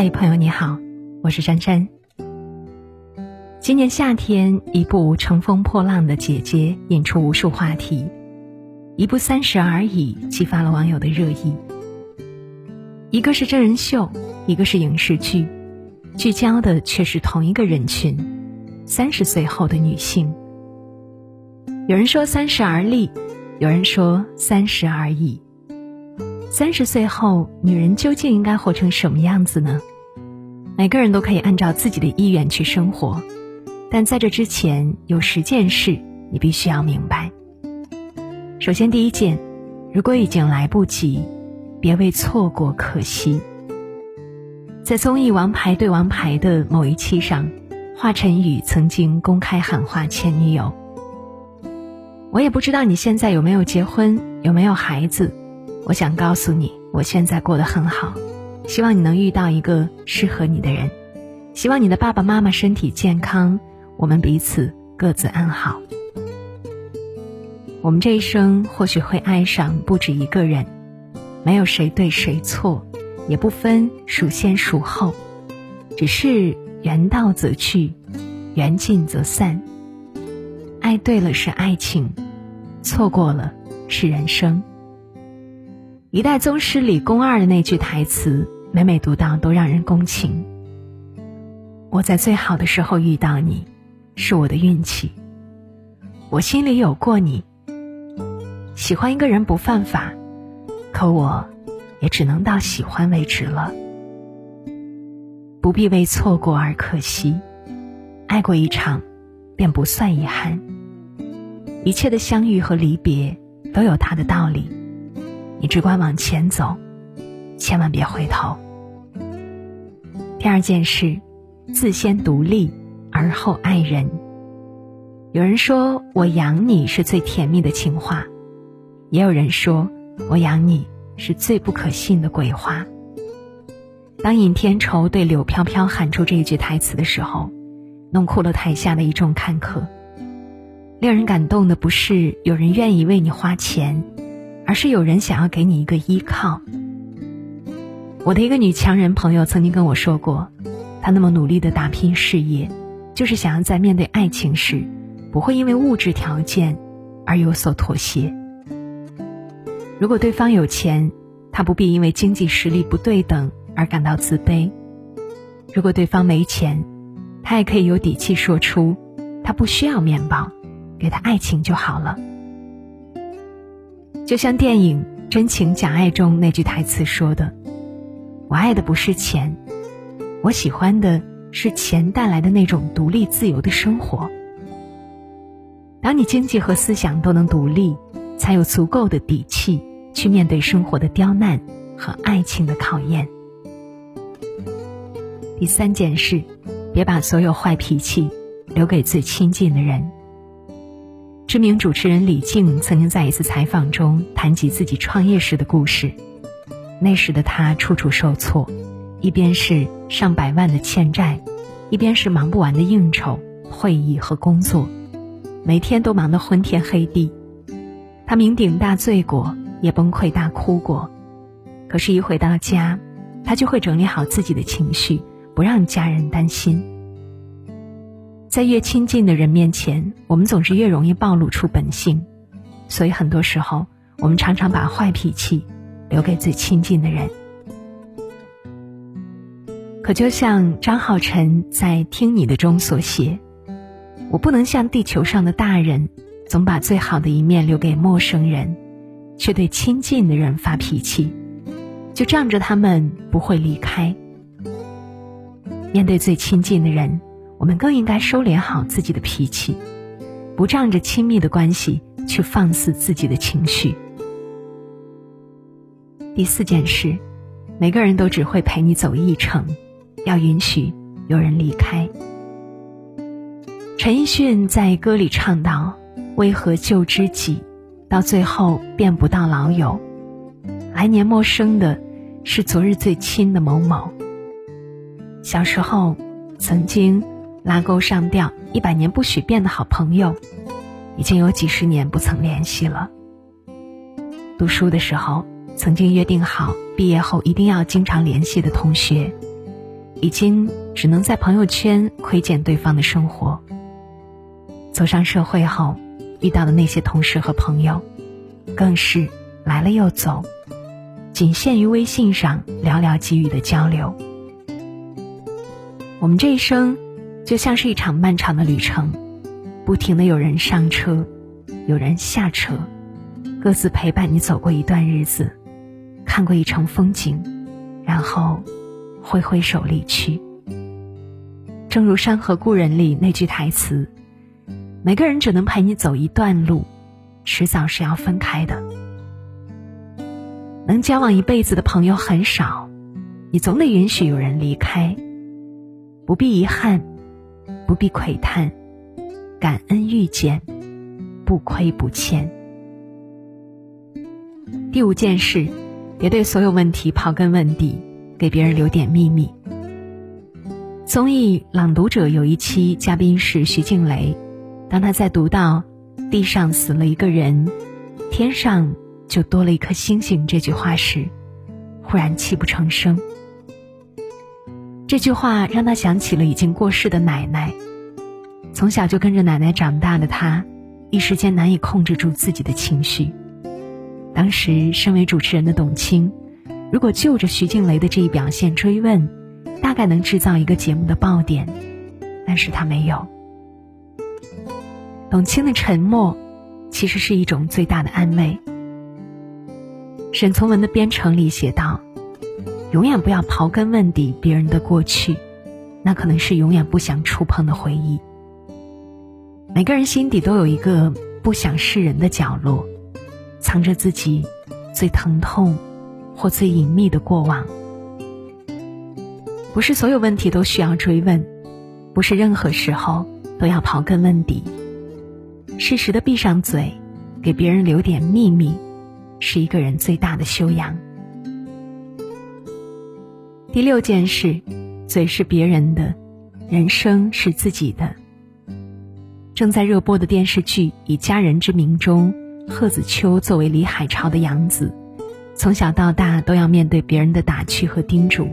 嗨，朋友你好，我是珊珊。今年夏天，一部《乘风破浪的姐姐》引出无数话题，一部《三十而已》激发了网友的热议。一个是真人秀，一个是影视剧，聚焦的却是同一个人群——三十岁后的女性。有人说三十而立，有人说三十而已。三十岁后，女人究竟应该活成什么样子呢？每个人都可以按照自己的意愿去生活，但在这之前，有十件事你必须要明白。首先，第一件，如果已经来不及，别为错过可惜。在综艺《王牌对王牌》的某一期上，华晨宇曾经公开喊话前女友：“我也不知道你现在有没有结婚，有没有孩子。”我想告诉你，我现在过得很好，希望你能遇到一个适合你的人，希望你的爸爸妈妈身体健康，我们彼此各自安好。我们这一生或许会爱上不止一个人，没有谁对谁错，也不分孰先孰后，只是缘到则去，缘尽则散。爱对了是爱情，错过了是人生。《一代宗师》李宫二的那句台词，每每读到都让人共情。我在最好的时候遇到你，是我的运气。我心里有过你。喜欢一个人不犯法，可我，也只能到喜欢为止了。不必为错过而可惜，爱过一场，便不算遗憾。一切的相遇和离别，都有它的道理。你只管往前走，千万别回头。第二件事，自先独立，而后爱人。有人说我养你是最甜蜜的情话，也有人说我养你是最不可信的鬼话。当尹天仇对柳飘飘喊出这一句台词的时候，弄哭了台下的一众看客。令人感动的不是有人愿意为你花钱。而是有人想要给你一个依靠。我的一个女强人朋友曾经跟我说过，她那么努力的打拼事业，就是想要在面对爱情时，不会因为物质条件而有所妥协。如果对方有钱，她不必因为经济实力不对等而感到自卑；如果对方没钱，她也可以有底气说出，她不需要面包，给他爱情就好了。就像电影《真情假爱》中那句台词说的：“我爱的不是钱，我喜欢的是钱带来的那种独立自由的生活。”当你经济和思想都能独立，才有足够的底气去面对生活的刁难和爱情的考验。第三件事，别把所有坏脾气留给最亲近的人。知名主持人李静曾经在一次采访中谈及自己创业时的故事。那时的他处处受挫，一边是上百万的欠债，一边是忙不完的应酬、会议和工作，每天都忙得昏天黑地。他酩酊大醉过，也崩溃大哭过，可是，一回到家，他就会整理好自己的情绪，不让家人担心。在越亲近的人面前，我们总是越容易暴露出本性，所以很多时候，我们常常把坏脾气留给最亲近的人。可就像张浩晨在《听你的》中所写：“我不能像地球上的大人，总把最好的一面留给陌生人，却对亲近的人发脾气，就仗着他们不会离开。面对最亲近的人。”我们更应该收敛好自己的脾气，不仗着亲密的关系去放肆自己的情绪。第四件事，每个人都只会陪你走一程，要允许有人离开。陈奕迅在歌里唱道：“为何旧知己，到最后变不到老友？来年陌生的，是昨日最亲的某某。小时候，曾经。”拉钩上吊，一百年不许变的好朋友，已经有几十年不曾联系了。读书的时候，曾经约定好毕业后一定要经常联系的同学，已经只能在朋友圈窥见对方的生活。走上社会后，遇到的那些同事和朋友，更是来了又走，仅限于微信上寥寥几语的交流。我们这一生，就像是一场漫长的旅程，不停的有人上车，有人下车，各自陪伴你走过一段日子，看过一程风景，然后挥挥手离去。正如《山河故人》里那句台词。每个人只能陪你走一段路，迟早是要分开的。能交往一辈子的朋友很少，你总得允许有人离开。不必遗憾，不必喟叹，感恩遇见，不亏不欠。第五件事，别对所有问题刨根问底，给别人留点秘密。综艺《朗读者》有一期嘉宾是徐静蕾。当他在读到“地上死了一个人，天上就多了一颗星星”这句话时，忽然泣不成声。这句话让他想起了已经过世的奶奶。从小就跟着奶奶长大的他，一时间难以控制住自己的情绪。当时身为主持人的董卿，如果就着徐静蕾的这一表现追问，大概能制造一个节目的爆点，但是他没有。董卿的沉默，其实是一种最大的安慰。沈从文的《编程》里写道：“永远不要刨根问底别人的过去，那可能是永远不想触碰的回忆。每个人心底都有一个不想示人的角落，藏着自己最疼痛或最隐秘的过往。不是所有问题都需要追问，不是任何时候都要刨根问底。”适时的闭上嘴，给别人留点秘密，是一个人最大的修养。第六件事，嘴是别人的，人生是自己的。正在热播的电视剧《以家人之名》中，贺子秋作为李海潮的养子，从小到大都要面对别人的打趣和叮嘱。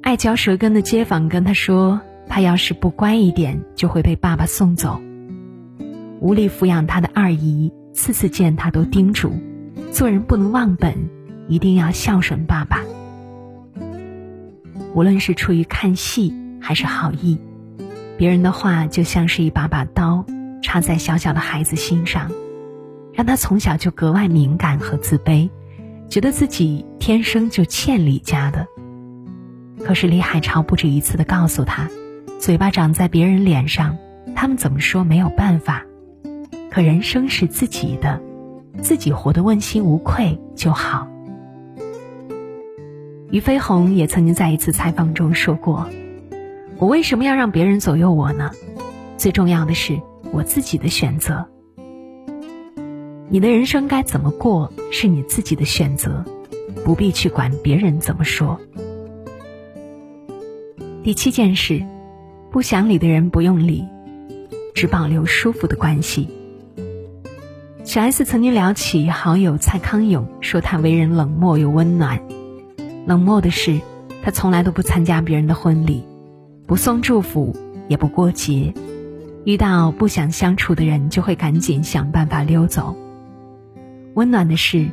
爱嚼舌根的街坊跟他说：“他要是不乖一点，就会被爸爸送走。”无力抚养他的二姨，次次见他都叮嘱：做人不能忘本，一定要孝顺爸爸。无论是出于看戏还是好意，别人的话就像是一把把刀，插在小小的孩子心上，让他从小就格外敏感和自卑，觉得自己天生就欠李家的。可是李海潮不止一次的告诉他：嘴巴长在别人脸上，他们怎么说没有办法。可人生是自己的，自己活得问心无愧就好。俞飞鸿也曾经在一次采访中说过：“我为什么要让别人左右我呢？最重要的是我自己的选择。你的人生该怎么过是你自己的选择，不必去管别人怎么说。”第七件事，不想理的人不用理，只保留舒服的关系。小 S 曾经聊起好友蔡康永，说他为人冷漠又温暖。冷漠的是，他从来都不参加别人的婚礼，不送祝福，也不过节。遇到不想相处的人，就会赶紧想办法溜走。温暖的是，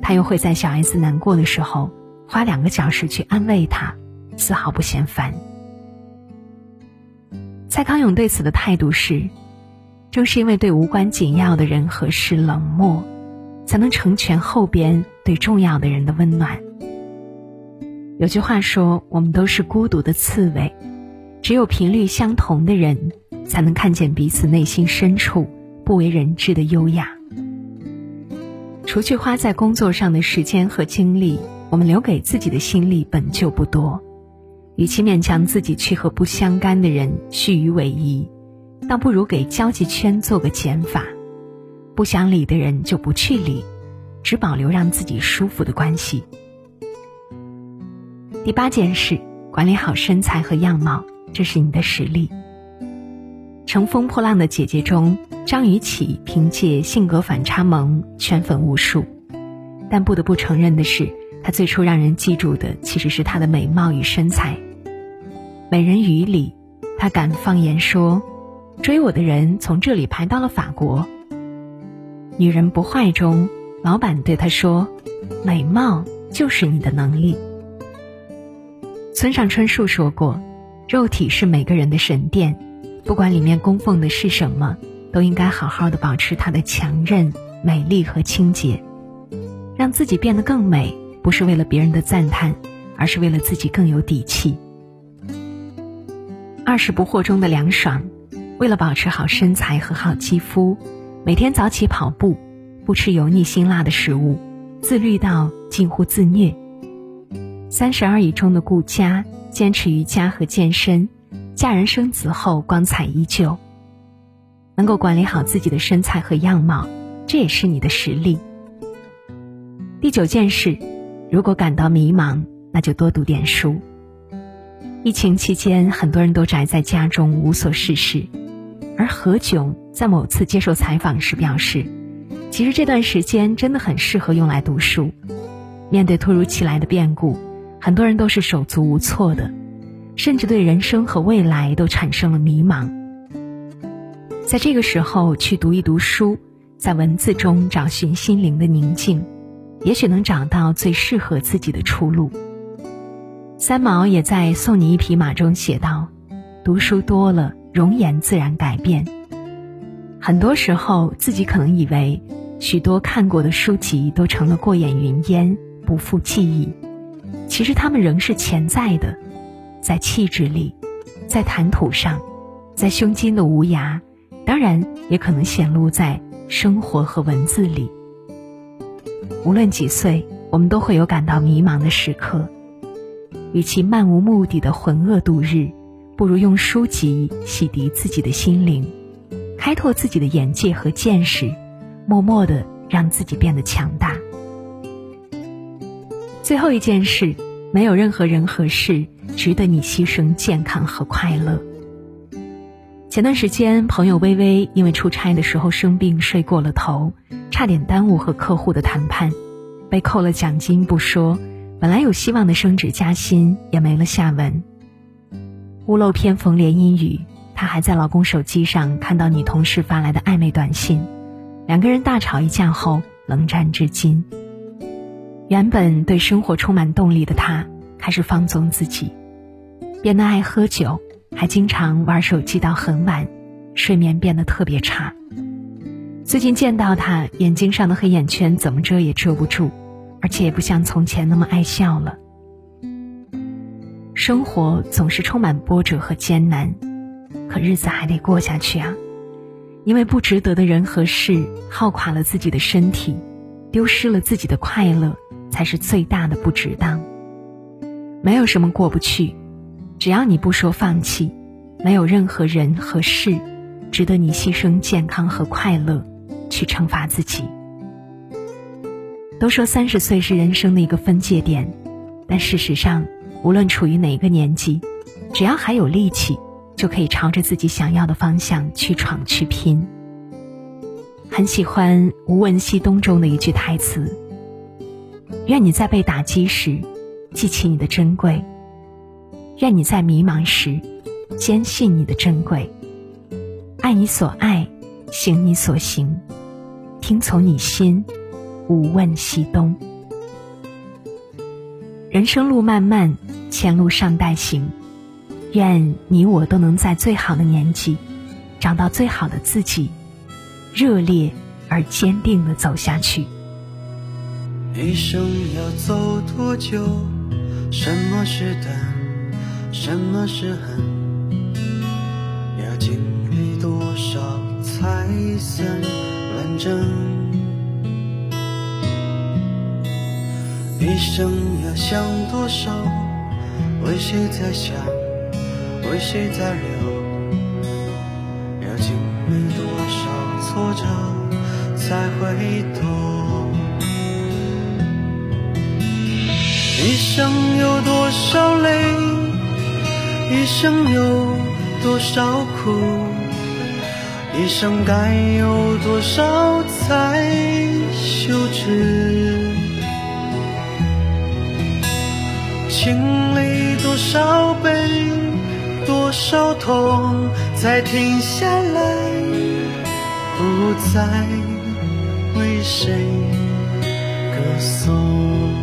他又会在小 S 难过的时候，花两个小时去安慰她，丝毫不嫌烦。蔡康永对此的态度是。正是因为对无关紧要的人和事冷漠，才能成全后边对重要的人的温暖。有句话说：“我们都是孤独的刺猬，只有频率相同的人，才能看见彼此内心深处不为人知的优雅。”除去花在工作上的时间和精力，我们留给自己的心力本就不多，与其勉强自己去和不相干的人虚与委蛇。倒不如给交际圈做个减法，不想理的人就不去理，只保留让自己舒服的关系。第八件事，管理好身材和样貌，这是你的实力。《乘风破浪的姐姐》中，张雨绮凭借性格反差萌圈粉无数，但不得不承认的是，她最初让人记住的其实是她的美貌与身材，美人鱼》里，她敢放言说：“追我的人从这里排到了法国。”《女人不坏》中，老板对她说：“美貌就是你的能力。”村上春树说过：“肉体是每个人的神殿，不管里面供奉的是什么，都应该好好的保持它的强韧、美丽和清洁，让自己变得更美。不是为了别人的赞叹，而是为了自己更有底气。”《二十不惑》中的凉爽，为了保持好身材和好肌肤，每天早起跑步，不吃油腻辛辣的食物，自律到近乎自虐。三十而已中的顾佳坚持瑜伽和健身，嫁人生子后光彩依旧。能够管理好自己的身材和样貌，这也是你的实力。第九件事，如果感到迷茫，那就多读点书。疫情期间，很多人都宅在家中无所事事，而何炅在某次接受采访时表示，其实这段时间真的很适合用来读书。面对突如其来的变故。很多人都是手足无措的，甚至对人生和未来都产生了迷茫。在这个时候去读一读书，在文字中找寻心灵的宁静，也许能找到最适合自己的出路。三毛也在《送你一匹马》中写道：“读书多了，容颜自然改变。”很多时候，自己可能以为许多看过的书籍都成了过眼云烟，不复记忆。其实他们仍是潜在的，在气质里，在谈吐上，在胸襟的无涯，当然也可能显露在生活和文字里。无论几岁，我们都会有感到迷茫的时刻。与其漫无目的的浑噩度日，不如用书籍洗涤自己的心灵，开拓自己的眼界和见识，默默的让自己变得强大。最后一件事，没有任何人和事值得你牺牲健康和快乐。前段时间，朋友微微因为出差的时候生病睡过了头，差点耽误和客户的谈判，被扣了奖金不说，本来有希望的升职加薪也没了下文。屋漏偏逢连阴雨，她还在老公手机上看到女同事发来的暧昧短信，两个人大吵一架后冷战至今。原本对生活充满动力的她，开始放纵自己，变得爱喝酒，还经常玩手机到很晚，睡眠变得特别差。最近见到他，眼睛上的黑眼圈怎么遮也遮不住，而且也不像从前那么爱笑了。生活总是充满波折和艰难，可日子还得过下去啊！因为不值得的人和事耗垮了自己的身体，丢失了自己的快乐。才是最大的不值当。没有什么过不去，只要你不说放弃，没有任何人和事值得你牺牲健康和快乐去惩罚自己。都说三十岁是人生的一个分界点，但事实上，无论处于哪个年纪，只要还有力气，就可以朝着自己想要的方向去闯去拼。很喜欢《无问西东》中的一句台词。愿你在被打击时，记起你的珍贵；愿你在迷茫时，坚信你的珍贵。爱你所爱，行你所行，听从你心，无问西东。人生路漫漫，前路尚待行。愿你我都能在最好的年纪，找到最好的自己，热烈而坚定的走下去。一生要走多久？什么是等？什么是恨？要经历多少才算完整？一生要想多少？为谁在想？为谁在流？要经历多少挫折才会懂？一生有多少泪，一生有多少苦，一生该有多少才羞耻？经历多少悲，多少痛，才停下来，不再为谁歌颂。